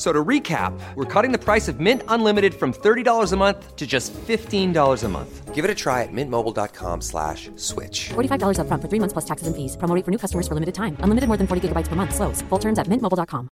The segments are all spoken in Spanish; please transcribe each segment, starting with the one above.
F- So to recap, we're cutting the price of Mint Unlimited from $30 a month to just $15 a month. Give it a try at mintmobile.com slash switch. $45 upfront for three months plus taxes and fees. Promo rate for new customers for limited time. Unlimited more than 40 gigabytes per month. Slows. Full terms at mintmobile.com.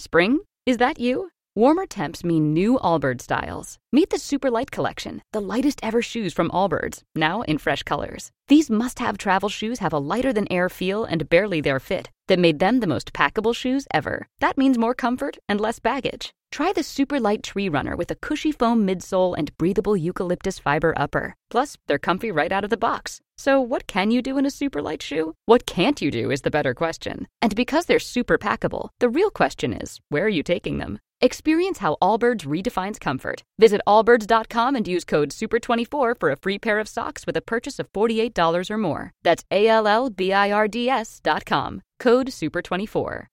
Spring? Is that you? Warmer temps mean new Allbirds styles. Meet the Super Light Collection, the lightest ever shoes from Allbirds, now in fresh colors. These must have travel shoes have a lighter than air feel and barely their fit that made them the most packable shoes ever. That means more comfort and less baggage. Try the Super Light Tree Runner with a cushy foam midsole and breathable eucalyptus fiber upper. Plus, they're comfy right out of the box. So, what can you do in a super light shoe? What can't you do is the better question. And because they're super packable, the real question is where are you taking them? Experience how Allbirds redefines comfort. Visit allbirds.com and use code SUPER24 for a free pair of socks with a purchase of $48 or more. That's A L L B I R D S.com. Code SUPER24.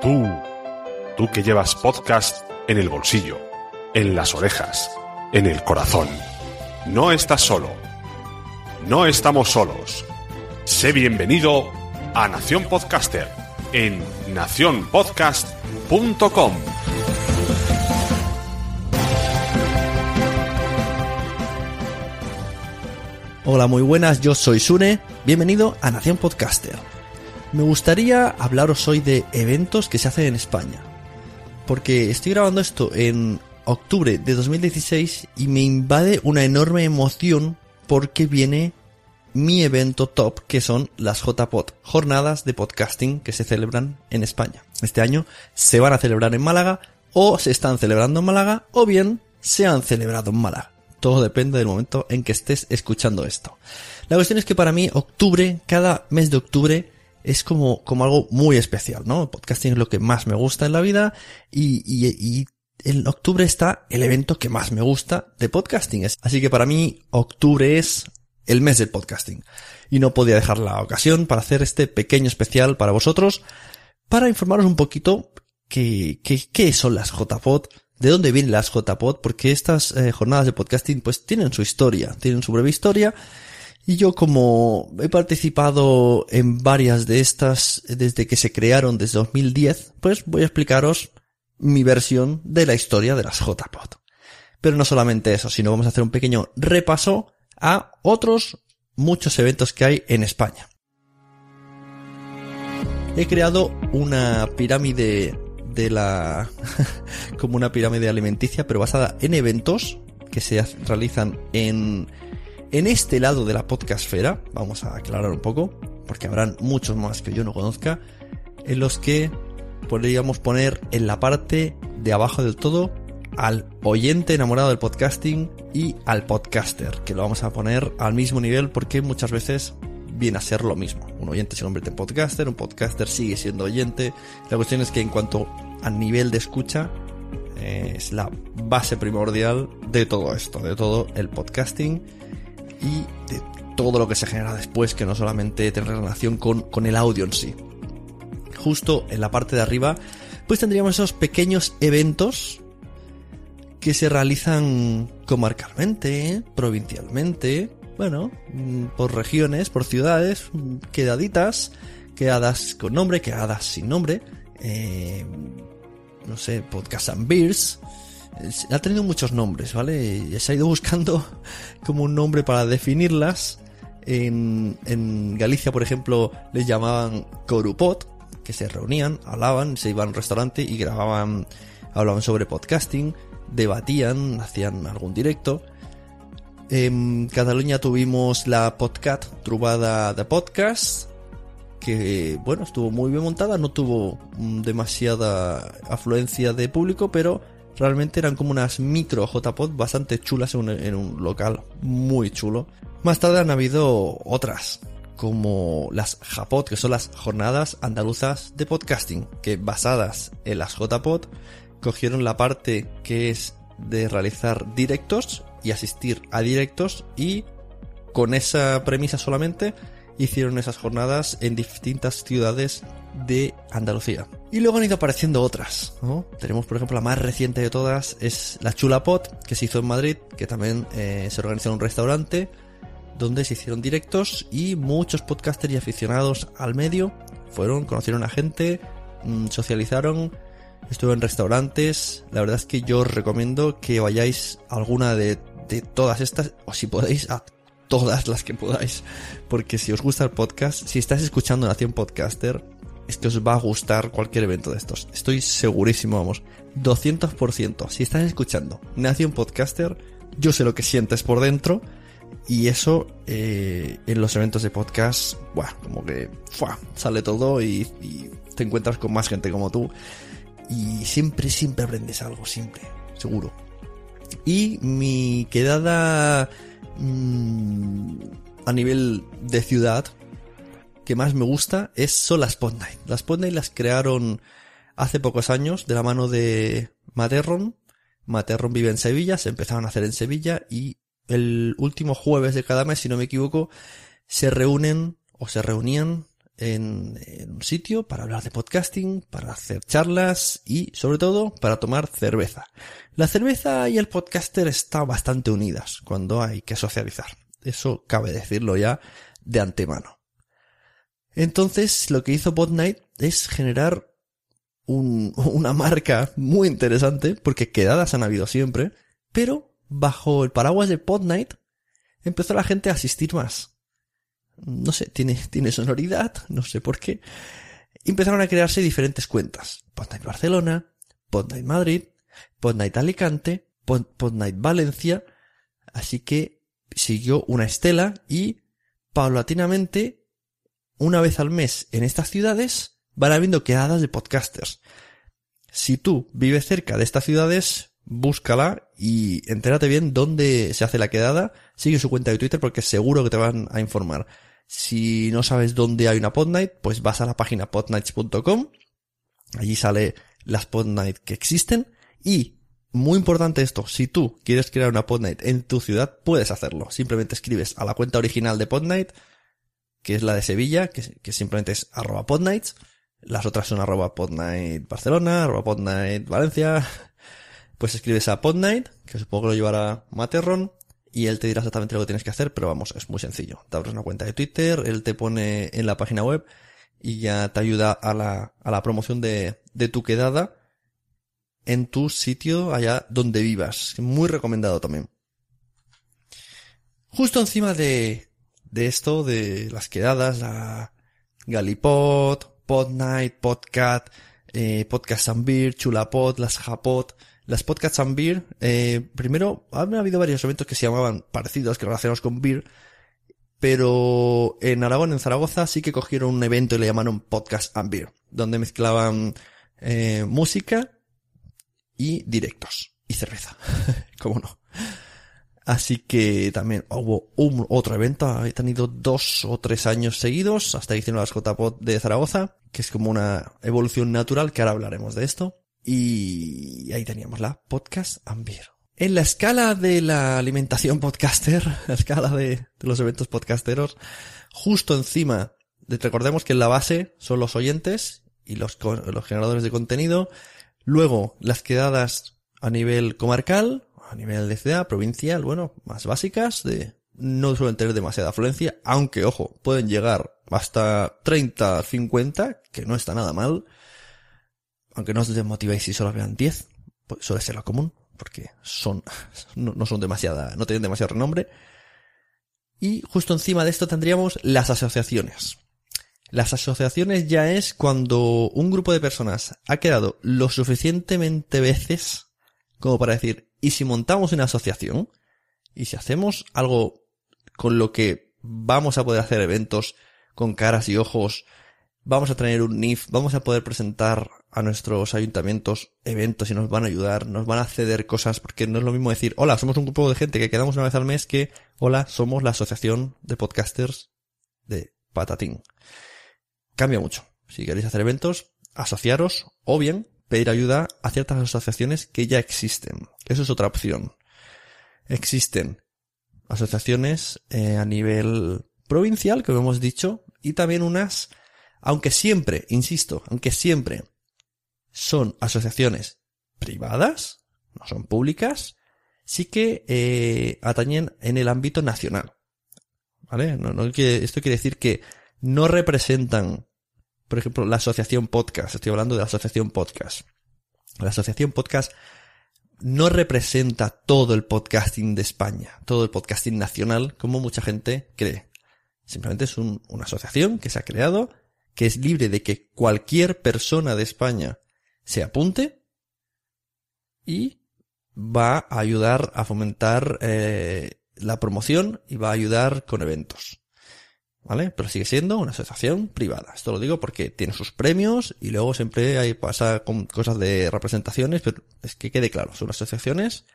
Tú, tú que llevas podcast en el bolsillo, en las orejas, en el corazón. No estás solo. No estamos solos. Sé bienvenido a Nación Podcaster en nacionpodcast.com. Hola, muy buenas, yo soy Sune, bienvenido a Nación Podcaster. Me gustaría hablaros hoy de eventos que se hacen en España, porque estoy grabando esto en octubre de 2016 y me invade una enorme emoción porque viene mi evento top, que son las JPod, jornadas de podcasting que se celebran en España. Este año se van a celebrar en Málaga, o se están celebrando en Málaga, o bien se han celebrado en Málaga. Todo depende del momento en que estés escuchando esto. La cuestión es que para mí octubre, cada mes de octubre, es como, como algo muy especial, ¿no? Podcasting es lo que más me gusta en la vida y, y, y en octubre está el evento que más me gusta de podcasting. Así que para mí octubre es el mes del podcasting. Y no podía dejar la ocasión para hacer este pequeño especial para vosotros, para informaros un poquito qué, son las JPod, de dónde vienen las JPod, porque estas eh, jornadas de podcasting pues tienen su historia, tienen su breve historia, y yo como he participado en varias de estas desde que se crearon desde 2010, pues voy a explicaros mi versión de la historia de las JPod. Pero no solamente eso, sino vamos a hacer un pequeño repaso a otros muchos eventos que hay en España. He creado una pirámide de la... como una pirámide alimenticia, pero basada en eventos que se realizan en, en este lado de la podcastfera. Vamos a aclarar un poco, porque habrán muchos más que yo no conozca, en los que podríamos poner en la parte de abajo del todo al oyente enamorado del podcasting y al podcaster, que lo vamos a poner al mismo nivel porque muchas veces viene a ser lo mismo. Un oyente se convierte en podcaster, un podcaster sigue siendo oyente. La cuestión es que en cuanto a nivel de escucha, eh, es la base primordial de todo esto, de todo el podcasting y de todo lo que se genera después, que no solamente tiene relación con, con el audio en sí. Justo en la parte de arriba, pues tendríamos esos pequeños eventos que se realizan comarcalmente, provincialmente, bueno, mm, por regiones, por ciudades, mm, quedaditas, quedadas con nombre, quedadas sin nombre, eh, no sé, Podcast and Beers, ha tenido muchos nombres, ¿vale? Se ha ido buscando como un nombre para definirlas. En, Galicia, por ejemplo, les llamaban Corupot, que se reunían, hablaban, se iban a un restaurante y grababan, hablaban sobre podcasting debatían, hacían algún directo. En Cataluña tuvimos la Podcat, Trubada de Podcast. que, bueno, estuvo muy bien montada, no tuvo mm, demasiada afluencia de público, pero realmente eran como unas micro JPod bastante chulas en un, local muy chulo. Más tarde han habido otras, como las JAPOD, que son las Jornadas Andaluzas de Podcasting, que basadas en las JPod, cogieron la parte que es de realizar directos y asistir a directos y con esa premisa solamente hicieron esas jornadas en distintas ciudades de Andalucía. Y luego han ido apareciendo otras. Tenemos, por ejemplo, la más reciente de todas es la Chula Pot, que se hizo en Madrid, que también eh, se organizó en un restaurante, donde se hicieron directos y muchos podcasters y aficionados al medio fueron, conocieron a gente, mm, socializaron, estuve en restaurantes. La verdad es que yo os recomiendo que vayáis a alguna de, de todas estas, o si podéis, a todas las que podáis. Porque si os gusta el podcast, si estás escuchando Nación Podcaster, es que os va a gustar cualquier evento de estos. Estoy segurísimo, vamos, 200%. Si estás escuchando Nación Podcaster, yo sé lo que sientes por dentro. Y eso eh, en los eventos de podcast, bueno, como que sale todo y, y te encuentras con más gente como tú. Y siempre, siempre aprendes algo, siempre, seguro. Y mi quedada mmm, a nivel de ciudad que más me gusta es, son las Podnight. Las Podnight las crearon hace pocos años de la mano de Materron. Materron vive en Sevilla, se empezaron a hacer en Sevilla y el último jueves de cada mes, si no me equivoco, se reúnen o se reunían en, un sitio para hablar de podcasting, para hacer charlas y sobre todo para tomar cerveza. La cerveza y el podcaster están bastante unidas cuando hay que socializar. Eso cabe decirlo ya de antemano. Entonces lo que hizo Podnight es generar un, una marca muy interesante porque quedadas han habido siempre, pero bajo el paraguas de Podnight empezó la gente a asistir más no sé, tiene, tiene sonoridad, no sé por qué. Empezaron a crearse diferentes cuentas. Podnight Barcelona, Podnight Madrid, Podnight Alicante, Podnight Valencia. Así que siguió una estela y paulatinamente, una vez al mes en estas ciudades, van habiendo quedadas de podcasters. Si tú vives cerca de estas ciudades, búscala y entérate bien dónde se hace la quedada. Sigue su cuenta de Twitter porque seguro que te van a informar. Si no sabes dónde hay una podnight, pues vas a la página podnights.com. Allí sale las podnight que existen. Y, muy importante esto, si tú quieres crear una podnight en tu ciudad, puedes hacerlo. Simplemente escribes a la cuenta original de podnight, que es la de Sevilla, que, simplemente es arroba podnights. Las otras son arroba podnight Barcelona, arroba podnight Valencia. Pues escribes a podnight, que supongo que lo llevará Materron, y él te dirá exactamente lo que tienes que hacer, pero vamos, es muy sencillo. Te abres una cuenta de Twitter, él te pone en la página web y ya te ayuda a la, a la promoción de, de tu quedada en tu sitio allá donde vivas. Muy recomendado también. Justo encima de, de esto, de las quedadas, la Galipod, Podnight, Podcat, eh, Podcast and Beer, Chulapod, las Japod, las podcasts and beer, eh, primero, han habido varios eventos que se llamaban parecidos, que relacionados con beer, pero en Aragón, en Zaragoza, sí que cogieron un evento y le llamaron Podcast and Beer, donde mezclaban eh, música y directos y cerveza, cómo no. Así que también hubo un otro evento, he tenido dos o tres años seguidos, hasta que hicieron las JPod de Zaragoza, que es como una evolución natural, que ahora hablaremos de esto. Y ahí teníamos la podcast Ambir. En la escala de la alimentación podcaster, la escala de, los eventos podcasteros, justo encima, de, recordemos que en la base son los oyentes y los, los generadores de contenido, luego las quedadas a nivel comarcal, a nivel de ciudad, provincial, bueno, más básicas, de, no suelen tener demasiada afluencia, aunque ojo, pueden llegar hasta 30, 50, que no está nada mal aunque no os desmotivéis si solo vean 10, pues suele ser lo común, porque son, no, son demasiada, no tienen demasiado renombre. Y justo encima de esto tendríamos las asociaciones. Las asociaciones ya es cuando un grupo de personas ha quedado lo suficientemente veces como para decir, ¿y si montamos una asociación? ¿Y si hacemos algo con lo que vamos a poder hacer eventos con caras y ojos vamos a tener un NIF, vamos a poder presentar a nuestros ayuntamientos eventos y nos van a ayudar, nos van a ceder cosas, porque no es lo mismo decir, hola, somos un grupo de gente que quedamos una vez al mes que, hola, somos la asociación de podcasters de Patatín. Cambia mucho. Si queréis hacer eventos, asociaros o bien pedir ayuda a ciertas asociaciones que ya existen. Eso es otra opción. Existen asociaciones eh, a nivel provincial, como hemos dicho, y también unas, aunque siempre, insisto, aunque siempre son asociaciones privadas, no son públicas, sí que eh, atañen en el ámbito nacional. ¿Vale? No, esto quiere decir que no representan, por ejemplo, la asociación podcast. Estoy hablando de la asociación podcast. La asociación podcast no representa todo el podcasting de España, todo el podcasting nacional, como mucha gente cree. Simplemente es una asociación que se ha creado, que es libre de que cualquier persona de España se apunte y va a ayudar a fomentar eh, la promoción y va a ayudar con eventos. ¿Vale? Pero sigue siendo una asociación privada. Esto lo digo porque tiene sus premios y luego siempre hay, pasa con cosas de representaciones, pero es que quede claro, son asociaciones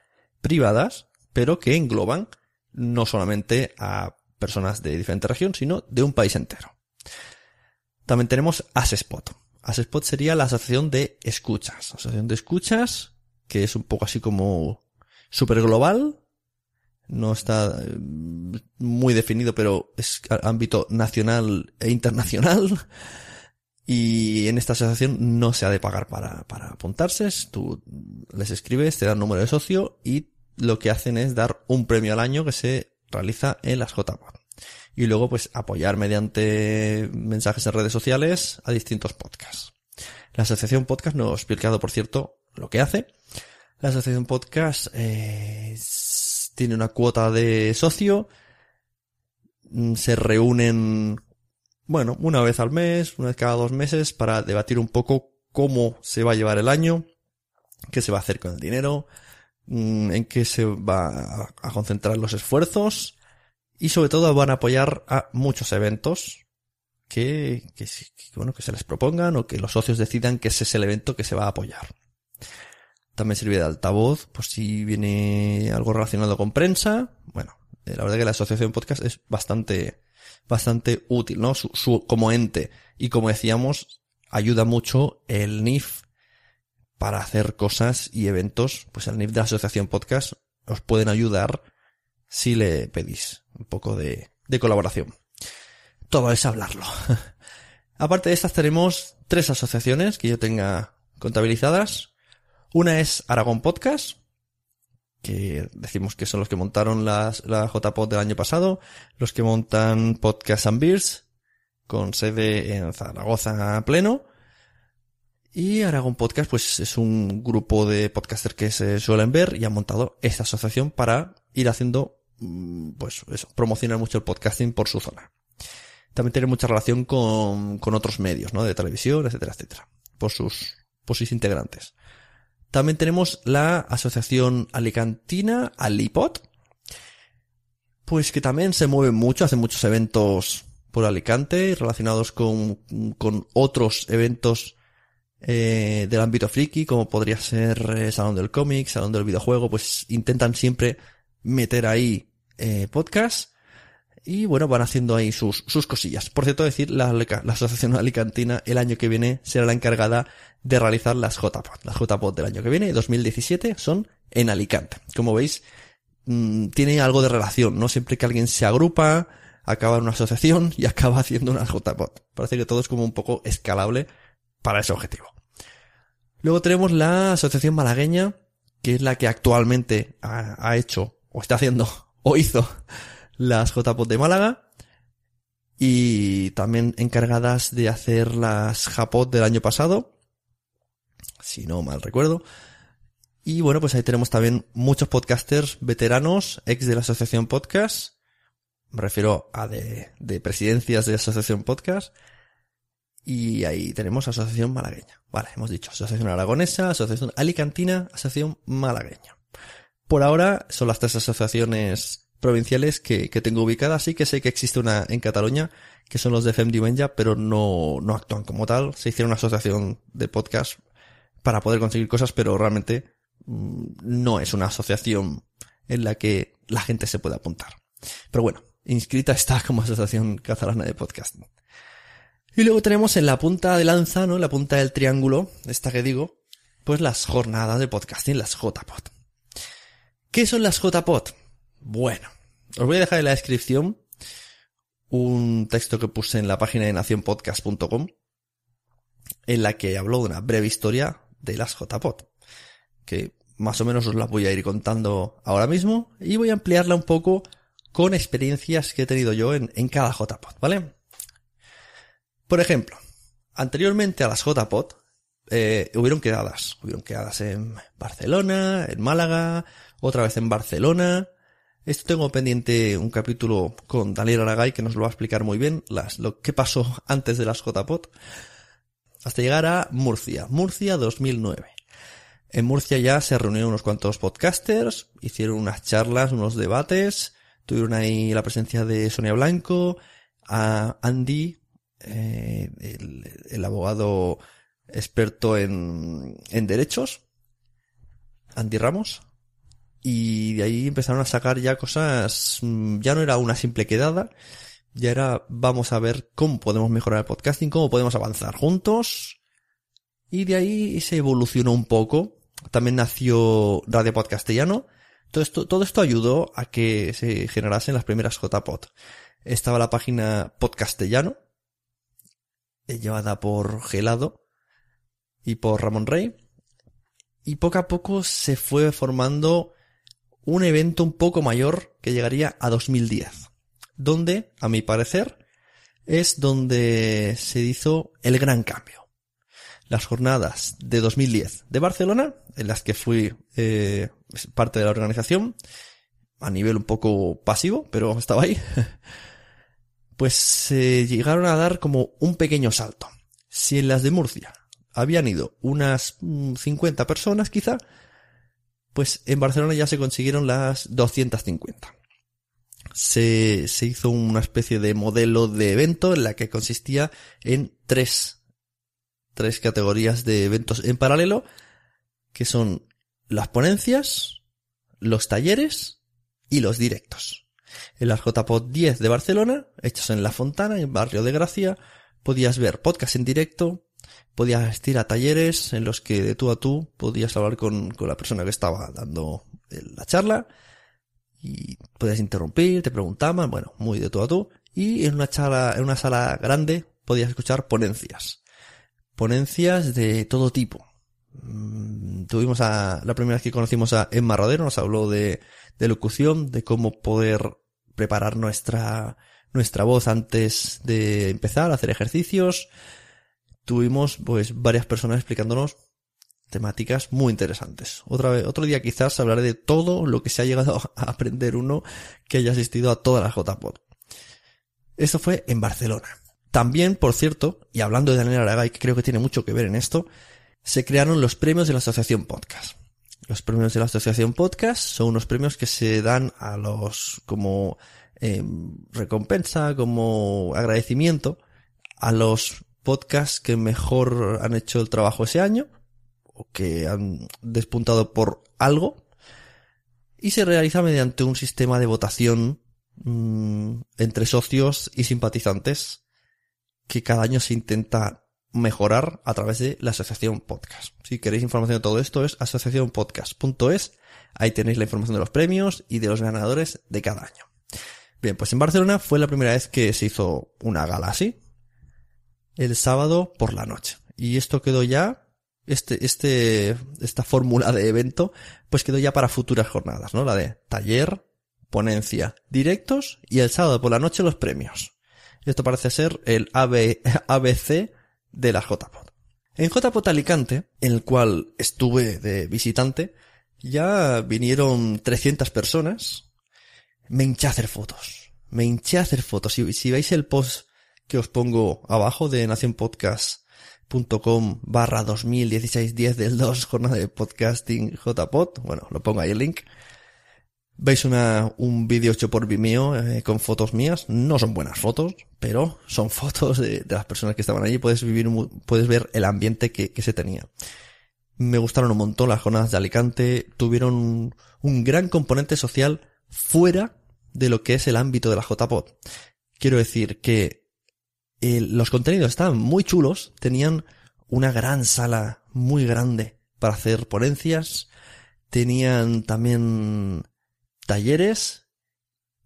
privadas, pero que engloban no solamente a personas de diferente región, sino de un país entero. También tenemos Asespot. Asespot sería la asociación de escuchas. Asociación de escuchas, que es un poco así como super global. No está eh, muy definido, pero es ámbito nacional e internacional. Y en esta asociación no se ha de pagar para, para apuntarse. Tú les escribes, te dan número de socio y lo que hacen es dar un premio al año que se realiza en las JPOD y luego pues apoyar mediante mensajes en redes sociales a distintos podcasts. La asociación podcast no he explicado, por cierto, lo que hace. La asociación podcast eh, tiene una cuota de socio, mm, se reúnen, bueno, una vez al mes, una vez cada dos meses para debatir un poco cómo se va a llevar el año, qué se va a hacer con el dinero, mm, en qué se va a concentrar los esfuerzos y sobre todo van a apoyar a muchos eventos que, que, bueno, que se les propongan o que los socios decidan que ese es el evento que se va a apoyar. También sirve de altavoz, por si viene algo relacionado con prensa. Bueno, eh, la verdad que la asociación podcast es bastante, bastante útil, ¿no? Su, su, como ente. Y como decíamos, ayuda mucho el NIF para hacer cosas y eventos. Pues el NIF de la asociación podcast os pueden ayudar si le pedís un poco de, de colaboración. Todo es hablarlo. Aparte de estas tenemos tres asociaciones que yo tenga contabilizadas. Una es Aragón Podcast, que decimos que son los que montaron la JPod del año pasado, los que montan Podcast and Beers, con sede en Zaragoza pleno. Y Aragón Podcast, pues es un grupo de podcasters que se suelen ver y han montado esta asociación para ir haciendo pues eso, promocionar mucho el podcasting por su zona. También tiene mucha relación con, con otros medios, ¿no? De televisión, etcétera, etcétera. Por sus, por sus integrantes. También tenemos la Asociación Alicantina, Alipod, pues que también se mueve mucho, hace muchos eventos por Alicante relacionados con, con otros eventos eh, del ámbito friki, como podría ser eh, Salón del Cómic, Salón del Videojuego, pues intentan siempre meter ahí eh, podcast y bueno, van haciendo ahí sus, sus cosillas. Por cierto, decir, la, la Asociación Alicantina el año que viene será la encargada de realizar las JPOD. Las JPOD del año que viene, 2017, son en Alicante. Como veis, mmm, tiene algo de relación, ¿no? Siempre que alguien se agrupa, acaba en una asociación y acaba haciendo una JPOD. Parece que todo es como un poco escalable para ese objetivo. Luego tenemos la Asociación Malagueña, que es la que actualmente ha, ha hecho o está haciendo, o hizo las JPOT de Málaga. Y también encargadas de hacer las JPOT del año pasado. Si no mal recuerdo. Y bueno, pues ahí tenemos también muchos podcasters veteranos, ex de la Asociación Podcast. Me refiero a de, de presidencias de la Asociación Podcast. Y ahí tenemos Asociación Malagueña. Vale, hemos dicho Asociación Aragonesa, Asociación Alicantina, Asociación Malagueña. Por ahora son las tres asociaciones provinciales que, que tengo ubicadas, sí que sé que existe una en Cataluña que son los de Femdivenja, pero no, no actúan como tal. Se hicieron una asociación de podcast para poder conseguir cosas, pero realmente mm, no es una asociación en la que la gente se puede apuntar. Pero bueno, inscrita está como Asociación Catalana de Podcast. Y luego tenemos en la punta de lanza, ¿no? En la punta del triángulo, esta que digo, pues las jornadas de podcasting, las JPod. ¿Qué son las JPod? Bueno, os voy a dejar en la descripción un texto que puse en la página de nacionpodcast.com en la que hablo de una breve historia de las JPod, que más o menos os la voy a ir contando ahora mismo y voy a ampliarla un poco con experiencias que he tenido yo en, en cada JPod, ¿vale? Por ejemplo, anteriormente a las JPod eh, hubieron quedadas, hubieron quedadas en Barcelona, en Málaga, otra vez en Barcelona. Esto tengo pendiente un capítulo con Daniel Aragay que nos lo va a explicar muy bien, las, lo que pasó antes de las JPod. Hasta llegar a Murcia, Murcia 2009. En Murcia ya se reunieron unos cuantos podcasters, hicieron unas charlas, unos debates, tuvieron ahí la presencia de Sonia Blanco, a Andy, eh, el, el, abogado experto en, en derechos, Andy Ramos, y de ahí empezaron a sacar ya cosas, mm, ya no era una simple quedada, ya era vamos a ver cómo podemos mejorar el podcasting, cómo podemos avanzar juntos, y de ahí se evolucionó un poco también nació Radio Podcastellano. Todo esto, todo esto ayudó a que se generasen las primeras JPod. Estaba la página Podcastellano, eh, llevada por Gelado y por Ramón Rey. Y poco a poco se fue formando un evento un poco mayor que llegaría a 2010. Donde, a mi parecer, es donde se hizo el gran cambio las jornadas de 2010 de Barcelona, en las que fui eh, parte de la organización, a nivel un poco pasivo, pero estaba ahí, pues se llegaron a dar como un pequeño salto. Si en las de Murcia habían ido unas 50 mm, personas quizá, pues en Barcelona ya se consiguieron las 250. Se, se hizo una especie de modelo de evento en la que consistía en tres tres categorías de eventos en paralelo, que son las ponencias, los talleres y los directos. En las JPod 10 de Barcelona, hechos en La Fontana, en Barrio de Gracia, podías ver podcast en directo, podías asistir a talleres en los que de tú a tú podías hablar con, con la persona que estaba dando la charla y podías interrumpir, te preguntaban, bueno, muy de tú a tú, y en una charla, en una sala grande podías escuchar ponencias ponencias de todo tipo. Mm, tuvimos a, la primera vez que conocimos a Emma Rodero, nos habló de, de locución, de cómo poder preparar nuestra, nuestra voz antes de empezar a hacer ejercicios. Tuvimos, pues, varias personas explicándonos temáticas muy interesantes. Otra vez, otro día quizás hablaré de todo lo que se ha llegado a aprender uno que haya asistido a todas las JPod. Esto fue en Barcelona. También, por cierto, y hablando de Daniel Aragay, que creo que tiene mucho que ver en esto, se crearon los premios de la Asociación Podcast. Los premios de la Asociación Podcast son unos premios que se dan a los como eh, recompensa, como agradecimiento a los podcasts que mejor han hecho el trabajo ese año o que han despuntado por algo y se realiza mediante un sistema de votación mmm, entre socios y simpatizantes que cada año se intenta mejorar a través de la Asociación Podcast. Si queréis información de todo esto es asociacionpodcast.es. Ahí tenéis la información de los premios y de los ganadores de cada año. Bien, pues en Barcelona fue la primera vez que se hizo una gala así. El sábado por la noche. Y esto quedó ya, este, este, esta fórmula de evento, pues quedó ya para futuras jornadas, ¿no? La de taller, ponencia, directos y el sábado por la noche los premios. Esto parece ser el ABC de la JPOT. En JPOT Alicante, en el cual estuve de visitante, ya vinieron 300 personas. Me hinché a hacer fotos. Me hinché a hacer fotos. Si, si veis el post que os pongo abajo de nacionpodcast.com barra 2016 10 del 2 jornada de podcasting JPOT, bueno, lo pongo ahí el link. Veis una, un vídeo hecho por Vimeo eh, con fotos mías. No son buenas fotos, pero son fotos de, las personas que estaban allí. Puedes vivir, puedes ver el ambiente que, que se tenía. Me gustaron un montón las jornadas de Alicante. Tuvieron un, un gran componente social fuera de lo que es el ámbito de la JPod. Quiero decir que los contenidos estaban muy chulos, tenían una gran sala muy grande para hacer ponencias, tenían también talleres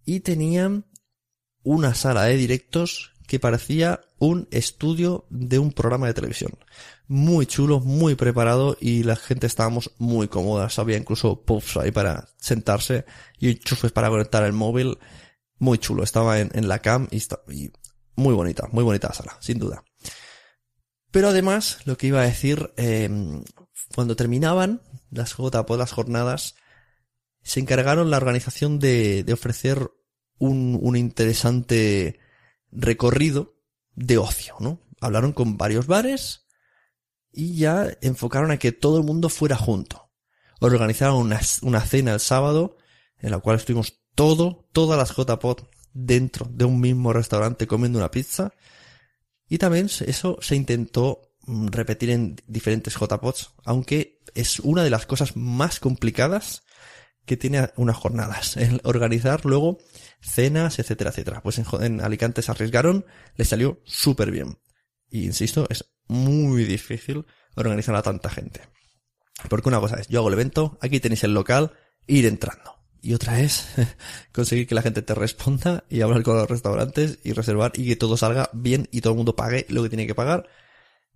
y tenían una sala de directos que parecía un estudio de un programa de televisión. Muy chulo, muy preparado y la gente estábamos muy cómodas. Había incluso puffs ahí para sentarse y enchufes para conectar el móvil. Muy chulo. Estaba en, la cam y, y muy bonita, muy bonita sala, sin duda. Pero además, lo que iba a decir, eh, cuando terminaban las JPO, las jornadas, se encargaron la organización de, ofrecer un, interesante recorrido de ocio, ¿no? Hablaron con varios bares y ya enfocaron a que todo el mundo fuera junto. Organizaron una, una cena el sábado en la cual estuvimos todo, todas las JPOT dentro de un mismo restaurante comiendo una pizza. Y también eso se intentó mm, repetir en diferentes JPOTs, aunque es una de las cosas más complicadas que tiene unas jornadas, el organizar luego cenas, etcétera, etcétera. Pues en, Alicante se arriesgaron, les salió súper bien. Y insisto, es muy difícil organizar a tanta gente. Porque una cosa es, yo hago el evento, aquí tenéis el local, ir entrando. Y otra es conseguir que la gente te responda y hablar con los restaurantes y reservar y que todo salga bien y todo el mundo pague lo que tiene que pagar.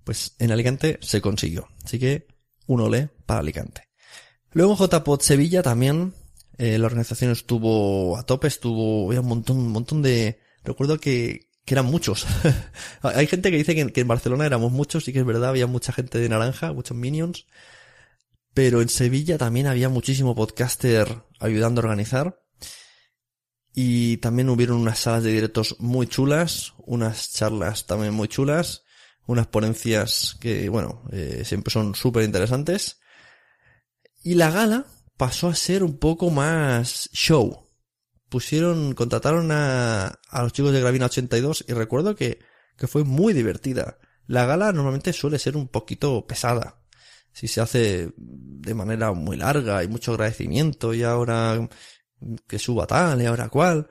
Pues en Alicante se consiguió. Así que un olé para Alicante. Luego en JPOT Sevilla también eh, la organización estuvo a tope, estuvo, había un montón, un montón de, recuerdo que, que eran muchos. Hay gente que dice que, que, en Barcelona éramos muchos, sí que es verdad, había mucha gente de naranja, muchos minions. Pero en Sevilla también había muchísimo podcaster ayudando a organizar. Y también hubieron unas salas de directos muy chulas, unas charlas también muy chulas, unas ponencias que, bueno, eh, siempre son súper interesantes. Y la gala pasó a ser un poco más show. Pusieron, contrataron a, a los chicos de Gravina 82 y recuerdo que, que fue muy divertida. La gala normalmente suele ser un poquito pesada. Si se hace de manera muy larga y mucho agradecimiento y ahora que suba tal y ahora cual.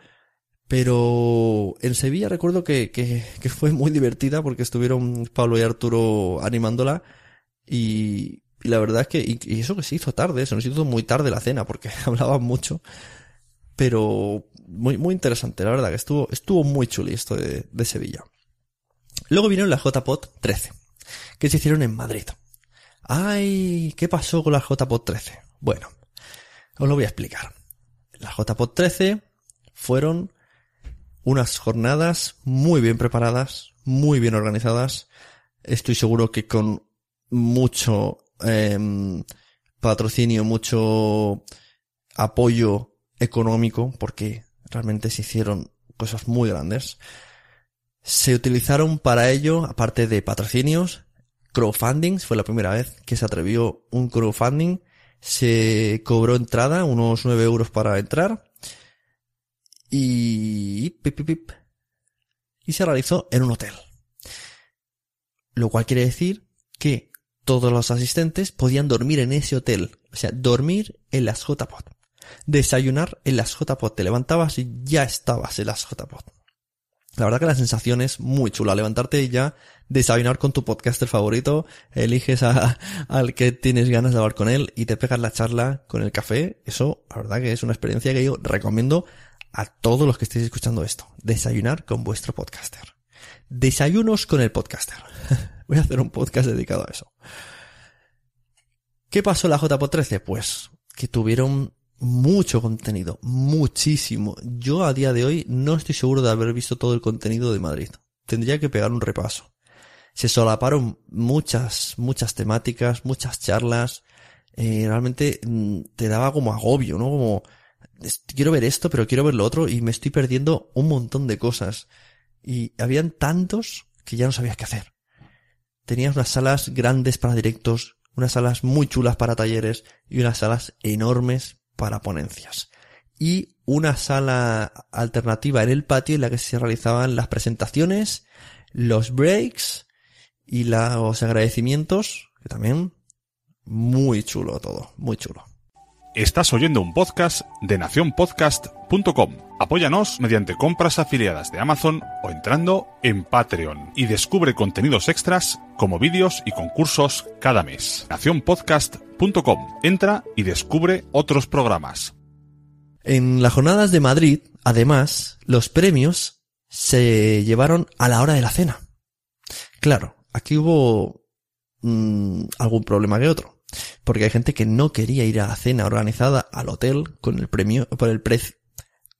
Pero en Sevilla recuerdo que, que, fue muy divertida porque estuvieron Pablo y Arturo animándola y, y la verdad es que, y, eso que se hizo tarde, se nos hizo muy tarde la cena porque hablaban mucho. Pero muy, muy interesante, la verdad que estuvo, estuvo muy chuli esto de, de Sevilla. Luego vinieron las JPOT 13, que se hicieron en Madrid. Ay, ¿qué pasó con las JPOT 13? Bueno, os lo voy a explicar. Las JPOT 13 fueron unas jornadas muy bien preparadas, muy bien organizadas. Estoy seguro que con mucho eh, patrocinio, mucho apoyo económico, porque realmente se hicieron cosas muy grandes. Se utilizaron para ello, aparte de patrocinios, crowdfundings, fue la primera vez que se atrevió un crowdfunding, se cobró entrada, unos 9 euros para entrar, y, pip, pip, pip, y se realizó en un hotel. Lo cual quiere decir que todos los asistentes podían dormir en ese hotel. O sea, dormir en las JPOT. Desayunar en las JPOT. Te levantabas y ya estabas en las JPOT. La verdad que la sensación es muy chula. Levantarte y ya desayunar con tu podcaster favorito, eliges a, al que tienes ganas de hablar con él y te pegas la charla con el café. Eso, la verdad que es una experiencia que yo recomiendo a todos los que estéis escuchando esto. Desayunar con vuestro podcaster. Desayunos con el podcaster. Voy a hacer un podcast dedicado a eso. ¿Qué pasó en la JPO 13? Pues que tuvieron mucho contenido, muchísimo. Yo a día de hoy no estoy seguro de haber visto todo el contenido de Madrid. Tendría que pegar un repaso. Se solaparon muchas, muchas temáticas, muchas charlas. Eh, realmente mm, te daba como agobio, ¿no? Como, quiero ver esto, pero quiero ver lo otro y me estoy perdiendo un montón de cosas. Y habían tantos que ya no sabías qué hacer tenías unas salas grandes para directos, unas salas muy chulas para talleres y unas salas enormes para ponencias. y una sala alternativa en el patio en la que se realizaban las presentaciones, los breaks y los agradecimientos, que también muy chulo todo, muy chulo. Estás oyendo un podcast de nacionpodcast.com. Apóyanos mediante compras afiliadas de Amazon o entrando en Patreon y descubre contenidos extras como vídeos y concursos cada mes. nacionpodcast.com. Entra y descubre otros programas. En las jornadas de Madrid, además, los premios se llevaron a la hora de la cena. Claro, aquí hubo mm, algún problema que otro. Porque hay gente que no quería ir a la cena organizada al hotel con el premio, por el precio,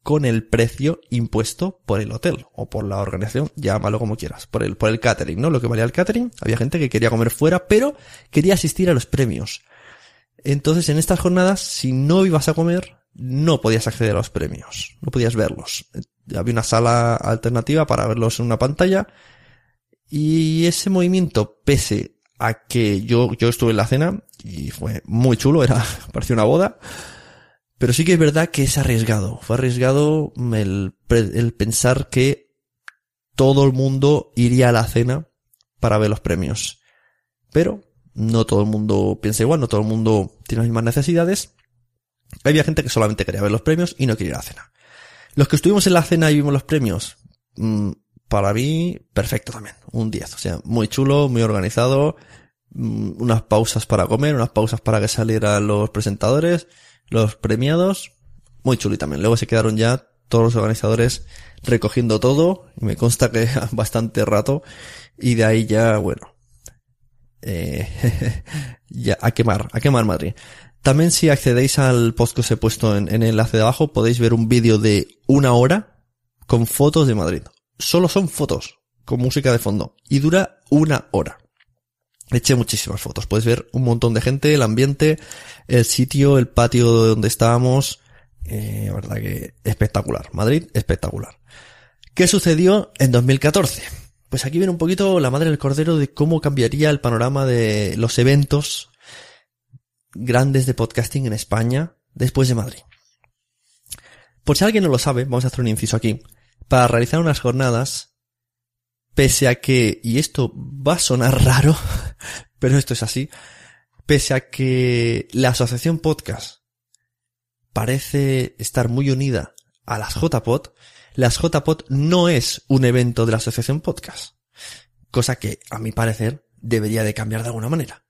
con el precio impuesto por el hotel o por la organización, llámalo como quieras, por el, por el catering, ¿no? Lo que valía el catering, había gente que quería comer fuera, pero quería asistir a los premios. Entonces, en estas jornadas, si no ibas a comer, no podías acceder a los premios, no podías verlos. Había una sala alternativa para verlos en una pantalla y ese movimiento, pese a que yo, yo estuve en la cena y fue muy chulo, era, parecía una boda. Pero sí que es verdad que es arriesgado. Fue arriesgado el, el pensar que todo el mundo iría a la cena para ver los premios. Pero no todo el mundo piensa igual, no todo el mundo tiene las mismas necesidades. Había gente que solamente quería ver los premios y no quería ir a la cena. Los que estuvimos en la cena y vimos los premios, mm, para mí, perfecto también. Un 10. O sea, muy chulo, muy organizado. Mm, unas pausas para comer, unas pausas para que salieran los presentadores, los premiados, muy chulo y también. Luego se quedaron ya todos los organizadores recogiendo todo, y me consta que bastante rato, y de ahí ya, bueno, eh, ya a quemar, a quemar Madrid. También si accedéis al post que os he puesto en, en el enlace de abajo, podéis ver un vídeo de una hora con fotos de Madrid. Solo son fotos, con música de fondo, y dura una hora eché muchísimas fotos. Puedes ver un montón de gente, el ambiente, el sitio, el patio donde estábamos. Eh, la verdad que espectacular. Madrid, espectacular. ¿Qué sucedió en 2014? Pues aquí viene un poquito la madre del cordero de cómo cambiaría el panorama de los eventos grandes de podcasting en España después de Madrid. Por si alguien no lo sabe, vamos a hacer un inciso aquí. Para realizar unas jornadas pese a que, y esto va a sonar raro, pero esto es así, pese a que la asociación podcast parece estar muy unida a las JPod, las JPod no es un evento de la asociación podcast. Cosa que, a mi parecer, debería de cambiar de alguna manera.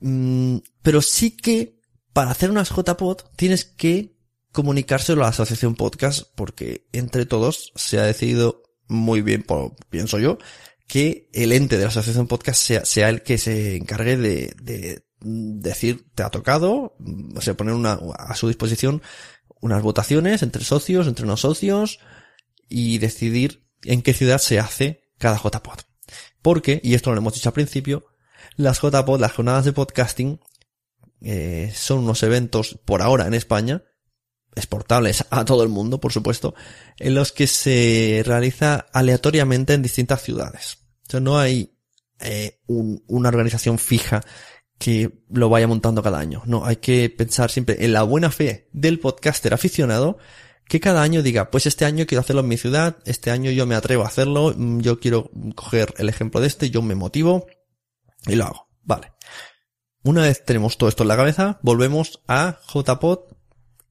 Mm, pero sí que, para hacer unas JPod, tienes que comunicárselo a la asociación podcast, porque entre todos se ha decidido muy bien, pienso yo, que el ente de la asociación podcast sea, sea el que se encargue de, de decir, te ha tocado, o sea, poner una, a su disposición unas votaciones entre socios, entre no socios, y decidir en qué ciudad se hace cada JPod. Porque, y esto lo hemos dicho al principio, las JPod, las jornadas de podcasting, eh, son unos eventos por ahora en España exportables a todo el mundo, por supuesto, en los que se realiza aleatoriamente en distintas ciudades. No hay eh, una organización fija que lo vaya montando cada año. No, hay que pensar siempre en la buena fe del podcaster aficionado que cada año diga, pues este año quiero hacerlo en mi ciudad, este año yo me atrevo a hacerlo, mm, yo quiero coger el ejemplo de este, yo me motivo y lo hago. Vale. Una vez tenemos todo esto en la cabeza, volvemos a JPod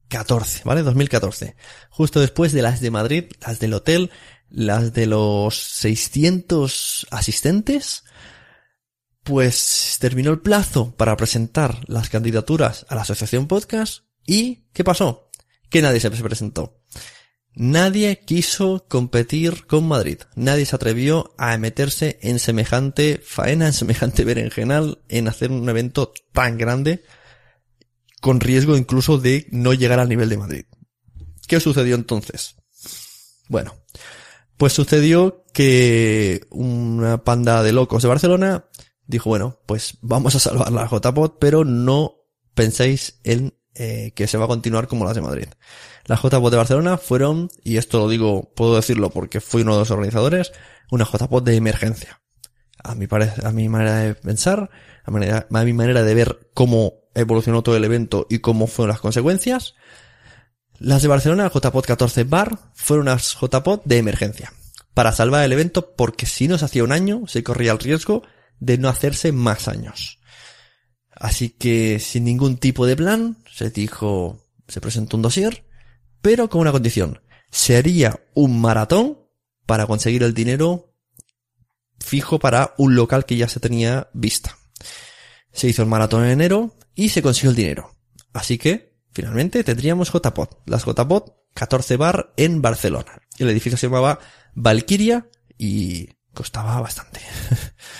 14, ¿vale? 2014. Justo después de las de Madrid, las del hotel, las de los 600 asistentes, pues terminó el plazo para presentar las candidaturas a la asociación podcast y ¿qué pasó? Que nadie se presentó. Nadie quiso competir con Madrid. Nadie se atrevió a meterse en semejante faena, en semejante berenjenal, en hacer un evento tan grande con riesgo incluso de no llegar al nivel de Madrid. ¿Qué sucedió entonces? Bueno, pues sucedió que una panda de locos de Barcelona dijo, bueno, pues vamos a salvar la JPOT, pero no penséis en eh, que se va a continuar como las de Madrid. Las JPOT de Barcelona fueron, y esto lo digo, puedo decirlo porque fui uno de los organizadores, una JPOT de emergencia. A mi, a mi manera de pensar, a, a mi manera de ver cómo evolucionó todo el evento y cómo fueron las consecuencias. Las de Barcelona, JPod 14 Bar, fueron unas JPod de emergencia. Para salvar el evento, porque si no se hacía un año, se corría el riesgo de no hacerse más años. Así que, sin ningún tipo de plan, se dijo, se presentó un dossier, pero con una condición. Se haría un maratón para conseguir el dinero fijo para un local que ya se tenía vista. Se hizo el maratón en enero y se consiguió el dinero. Así que, finalmente, tendríamos JPod. Las JPod 14 bar en Barcelona. El edificio se llamaba Valkyria y costaba bastante.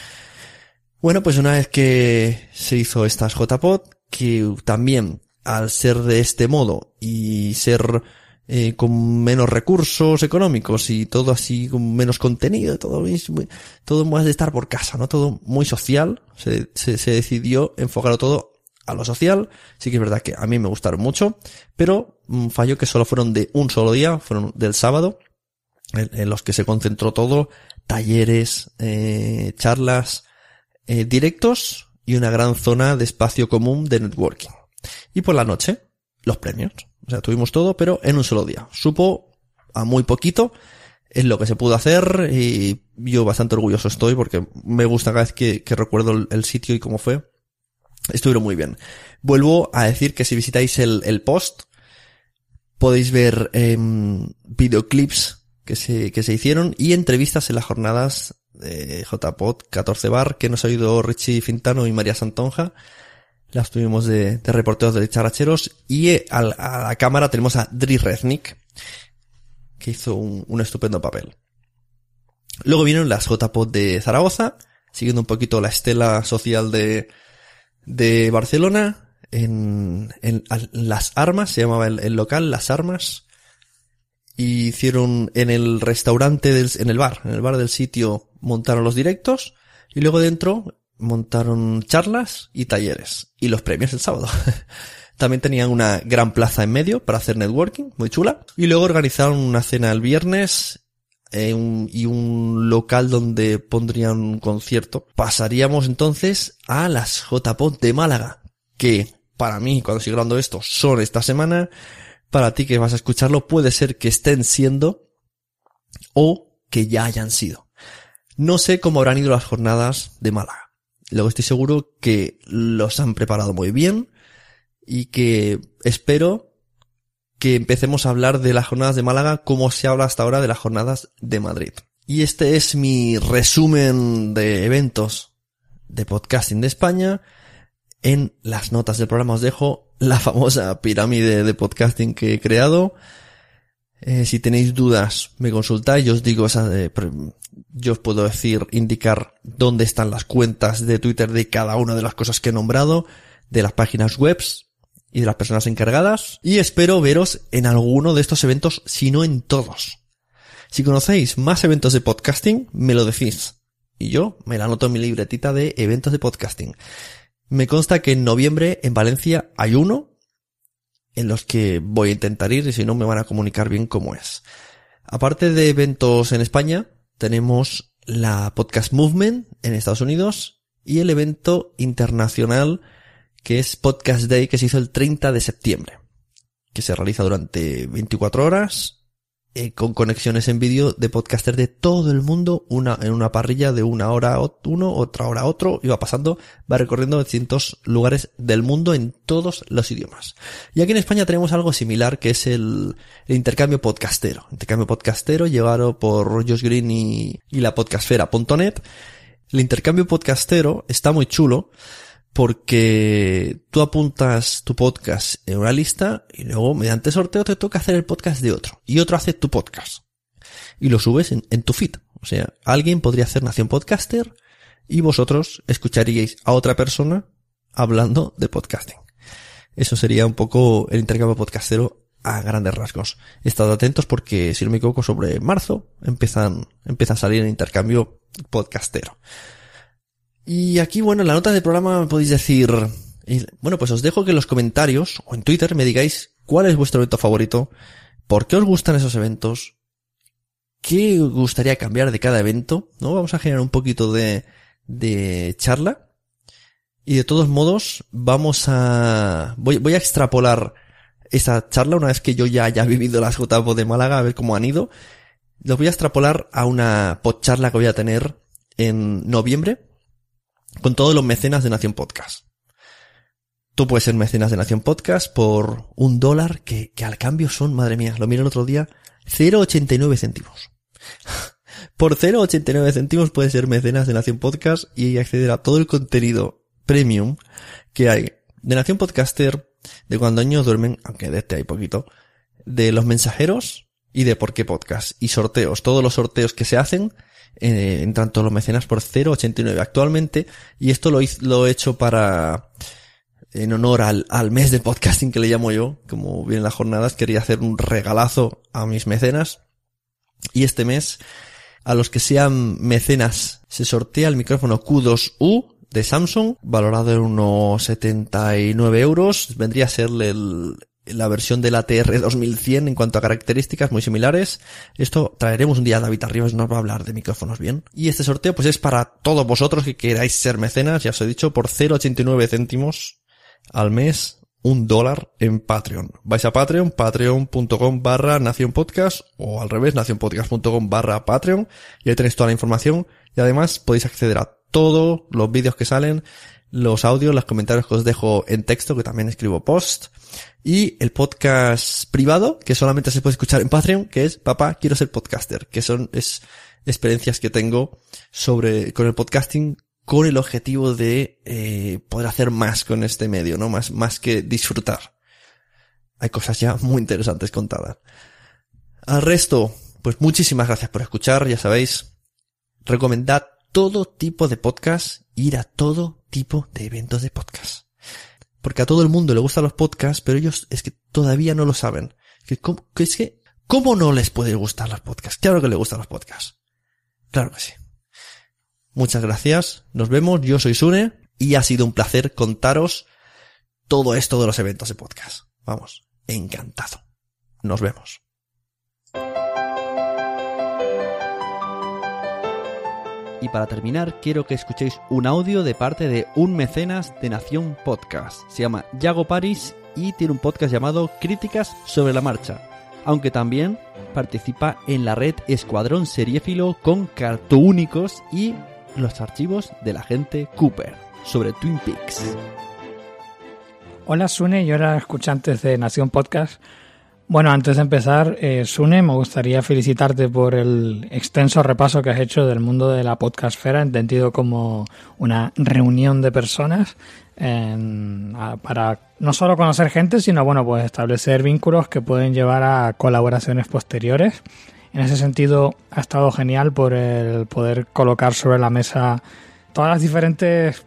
bueno, pues una vez que se hizo estas JPod, que también al ser de este modo y ser eh, con menos recursos económicos y todo así con menos contenido, todo, todo más de estar por casa, ¿no? Todo muy social. Se, se, se decidió enfocarlo todo a lo social. Sí que es verdad que a mí me gustaron mucho, pero mm, falló que solo fueron de un solo día, fueron del sábado, en, los que se concentró todo, talleres, eh, charlas, eh, directos y una gran zona de espacio común de networking. Y por la noche, los premios. O sea, tuvimos todo, pero en un solo día. Supo a muy poquito, es lo que se pudo hacer y yo bastante orgulloso estoy porque me gusta cada vez que, recuerdo el, sitio y cómo fue. Estuvieron muy bien. Vuelvo a decir que si visitáis el, post, podéis ver em, videoclips que se, que se hicieron y entrevistas en las jornadas de JPod 14 Bar que nos ha oído Richie Fintano y María Santonja las tuvimos de, de reporteros de characheros y eh, a, la cámara tenemos a Dri Reznik, que hizo un, estupendo papel. Luego vinieron las JPod de Zaragoza, siguiendo un poquito la estela social de, de Barcelona, en, en, Las Armas, se llamaba el, local, Las Armas, y hicieron en el restaurante del, en el bar, en el bar del sitio montaron los directos, y luego dentro montaron charlas y talleres. Y los premios el sábado. También tenían una gran plaza en medio para hacer networking, muy chula. Y luego organizaron una cena el viernes eh, y un local donde pondrían un concierto. Pasaríamos entonces a las JPOT de Málaga, que para mí, cuando estoy grabando esto, son esta semana. Para ti que vas a escucharlo, puede ser que estén siendo o que ya hayan sido. No sé cómo habrán ido las jornadas de Málaga. Luego estoy seguro que los han preparado muy bien y que espero que empecemos a hablar de las jornadas de Málaga como se habla hasta ahora de las jornadas de Madrid. Y este es mi resumen de eventos de podcasting de España. En las notas del programa os dejo la famosa pirámide de podcasting que he creado. Eh, si tenéis dudas, me consultáis, yo os digo de, yo os puedo decir, indicar dónde están las cuentas de Twitter de cada una de las cosas que he nombrado, de las páginas webs y de las personas encargadas. Y espero veros en alguno de estos eventos, si no en todos. Si conocéis más eventos de podcasting, me lo decís. Y yo me la anoto en mi libretita de eventos de podcasting. Me consta que en noviembre en Valencia hay uno en los que voy a intentar ir y si no me van a comunicar bien cómo es. Aparte de eventos en España, tenemos la Podcast Movement en Estados Unidos y el evento internacional que es Podcast Day que se hizo el 30 de septiembre, que se realiza durante 24 horas eh, con conexiones en vídeo de podcasters de todo el mundo, una en una parrilla de una hora uno, otra hora otro, y va pasando, va recorriendo distintos lugares del mundo en todos los idiomas. Y aquí en España tenemos algo similar que es el, intercambio podcastero. Intercambio podcastero llevado por Josh Green y, y la podcastfera.net. El intercambio podcastero está muy chulo porque tú apuntas tu podcast en una lista y luego mediante sorteo te toca hacer el podcast de otro y otro hace tu podcast y lo subes en, tu feed. O sea, alguien podría hacer Nación Podcaster y vosotros escucharíais a otra persona hablando de podcasting. Eso sería un poco el intercambio podcastero a grandes rasgos. Estad atentos porque, si no me equivoco, sobre marzo empiezan, empieza a salir el intercambio podcastero. Y aquí, bueno, en la nota del programa podéis decir, bueno, pues os dejo que en los comentarios o en Twitter me digáis cuál es vuestro evento favorito, por qué os gustan esos eventos, qué gustaría cambiar de cada evento, ¿no? Vamos a generar un poquito de, de charla. Y de todos modos, vamos a, voy, a extrapolar esa charla una vez que yo ya haya vivido las JPod de Málaga, a ver cómo han ido. Los voy a extrapolar a una podcharla que voy a tener en noviembre con todos los mecenas de Nación Podcast. Tú puedes ser mecenas de Nación Podcast por un dólar que, que al cambio son, madre mía, lo miré el otro día, 0,89 céntimos. Por 0,89 céntimos puedes ser mecenas de Nación Podcast y acceder a todo el contenido premium que hay de Nación Podcaster, de cuando años duermen, aunque de este hay poquito, de los mensajeros y de por qué podcast y sorteos. Todos los sorteos que se hacen eh, entran todos los mecenas por 0,89 actualmente y esto lo, lo he hecho para en honor al, al mes de podcasting que le llamo yo, como vienen las jornadas, quería hacer un regalazo a mis mecenas y este mes a los que sean mecenas se sortea el micrófono Q2U de Samsung, valorado en unos 79 euros. Vendría a ser la versión del ATR 2100 en cuanto a características muy similares. Esto traeremos un día a David Arribas, nos va a hablar de micrófonos bien. Y este sorteo pues es para todos vosotros que queráis ser mecenas, ya os he dicho, por 0,89 céntimos al mes un dólar en Patreon. Vais a Patreon, patreon.com barra Nación Podcast o al revés, nacionpodcast.com barra Patreon y ahí tenéis toda la información y además podéis acceder a todos los vídeos que salen, los audios, los comentarios que os dejo en texto, que también escribo post, y el podcast privado, que solamente se puede escuchar en Patreon, que es Papá, quiero ser podcaster, que son, es experiencias que tengo sobre, con el podcasting con el objetivo de eh, poder hacer más con este medio, ¿no? Más, más que disfrutar. Hay cosas ya muy interesantes contadas. Al resto, pues muchísimas gracias por escuchar, ya sabéis. Recomendad todo tipo de podcast, ir a todo tipo de eventos de podcast. Porque a todo el mundo le gustan los podcasts, pero ellos es que todavía no lo saben. Que, es que, ¿cómo no les puede gustar los podcasts? Claro que les gustan los podcasts. Claro que sí. Muchas gracias, nos vemos, yo soy Sune y ha sido un placer contaros todo esto de los eventos de podcast. Vamos, encantado. Nos vemos. Y para terminar, quiero que escuchéis un audio de parte de un mecenas de Nación Podcast. Se llama Yago Paris y tiene un podcast llamado Críticas sobre la Marcha. Aunque también participa en la red Escuadrón Seriéfilo con cartúnicos y los archivos del agente Cooper sobre Twin Peaks. Hola Sune, yo era escuchante de Nación Podcast. Bueno, antes de empezar, eh, Sune, me gustaría felicitarte por el extenso repaso que has hecho del mundo de la podcastfera, entendido como una reunión de personas para no solo conocer gente, sino bueno, pues establecer vínculos que pueden llevar a colaboraciones posteriores. En ese sentido, ha estado genial por el poder colocar sobre la mesa todas las diferentes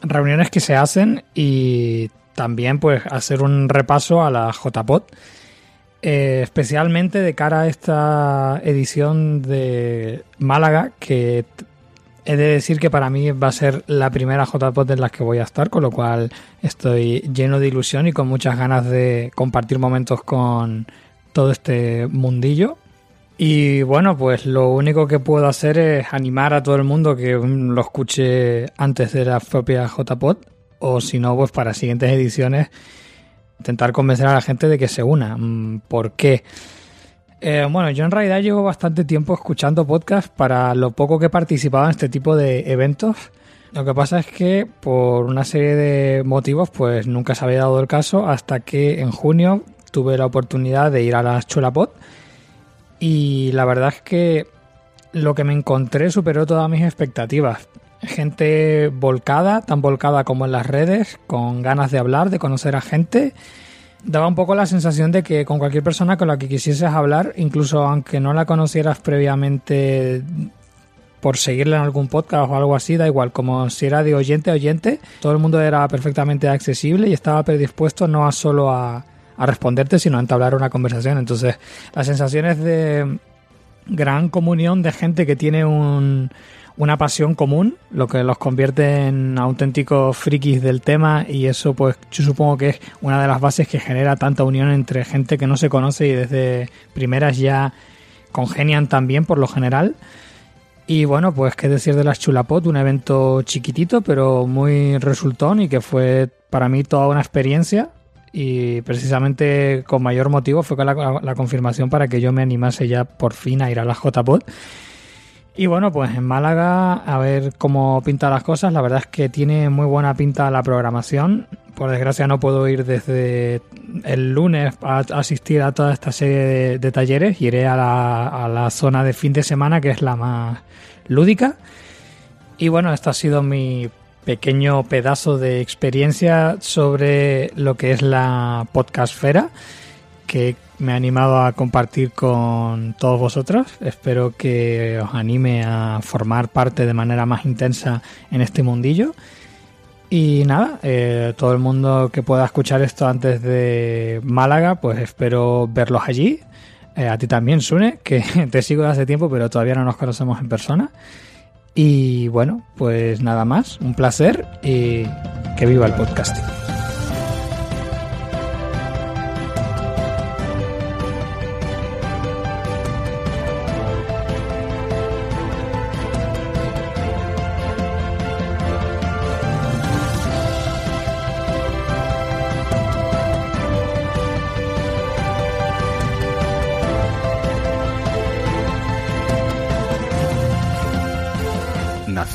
reuniones que se hacen y también pues hacer un repaso a la JPOT, eh, especialmente de cara a esta edición de Málaga, que he de decir que para mí va a ser la primera JPOT en la que voy a estar, con lo cual estoy lleno de ilusión y con muchas ganas de compartir momentos con todo este mundillo. Y bueno, pues lo único que puedo hacer es animar a todo el mundo que lo escuche antes de la propia JPod o si no, pues para siguientes ediciones intentar convencer a la gente de que se una. Mm, ¿Por qué? Eh, bueno, yo en realidad llevo bastante tiempo escuchando podcasts para lo poco que he participado en este tipo de eventos. Lo que pasa es que por una serie de motivos pues nunca se había dado el caso hasta que en junio tuve la oportunidad de ir a las Chulapod y la verdad es que lo que me encontré superó todas mis expectativas. Gente volcada, tan volcada como en las redes, con ganas de hablar, de conocer a gente. Daba un poco la sensación de que con cualquier persona con la que quisieses hablar, incluso aunque no la conocieras previamente por seguirla en algún podcast o algo así, da igual, como si era de oyente a oyente, todo el mundo era perfectamente accesible y estaba predispuesto no a solo a, a responderte, sino a entablar una conversación. Entonces, las sensaciones de gran comunión de gente que tiene un, una pasión común, lo que los convierte en auténticos frikis del tema y eso pues yo supongo que es una de las bases que genera tanta unión entre gente que no se conoce y desde primeras ya congenian también por lo general. Y bueno, pues qué decir de las Chulapot, un evento chiquitito pero muy resultón y que fue para mí toda una experiencia y precisamente con mayor motivo fue la, confirmación para que yo me animase ya por fin a ir a la JPod. Y bueno, pues en Málaga a ver cómo pinta las cosas. La verdad es que tiene muy buena pinta la programación. Por desgracia no puedo ir desde el lunes a asistir a toda esta serie de, talleres. Iré a la, a la zona de fin de semana que es la más lúdica. Y bueno, este ha sido mi pequeño pedazo de experiencia sobre lo que es la podcastfera que me ha animado a compartir con todos vosotros. Espero que os anime a formar parte de manera más intensa en este mundillo. Y nada, eh, todo el mundo que pueda escuchar esto antes de Málaga, pues espero verlos allí. Eh, a ti también, Sune, que te sigo desde hace tiempo, pero todavía no nos conocemos en persona. Y bueno, pues nada más, un placer y que viva el podcasting.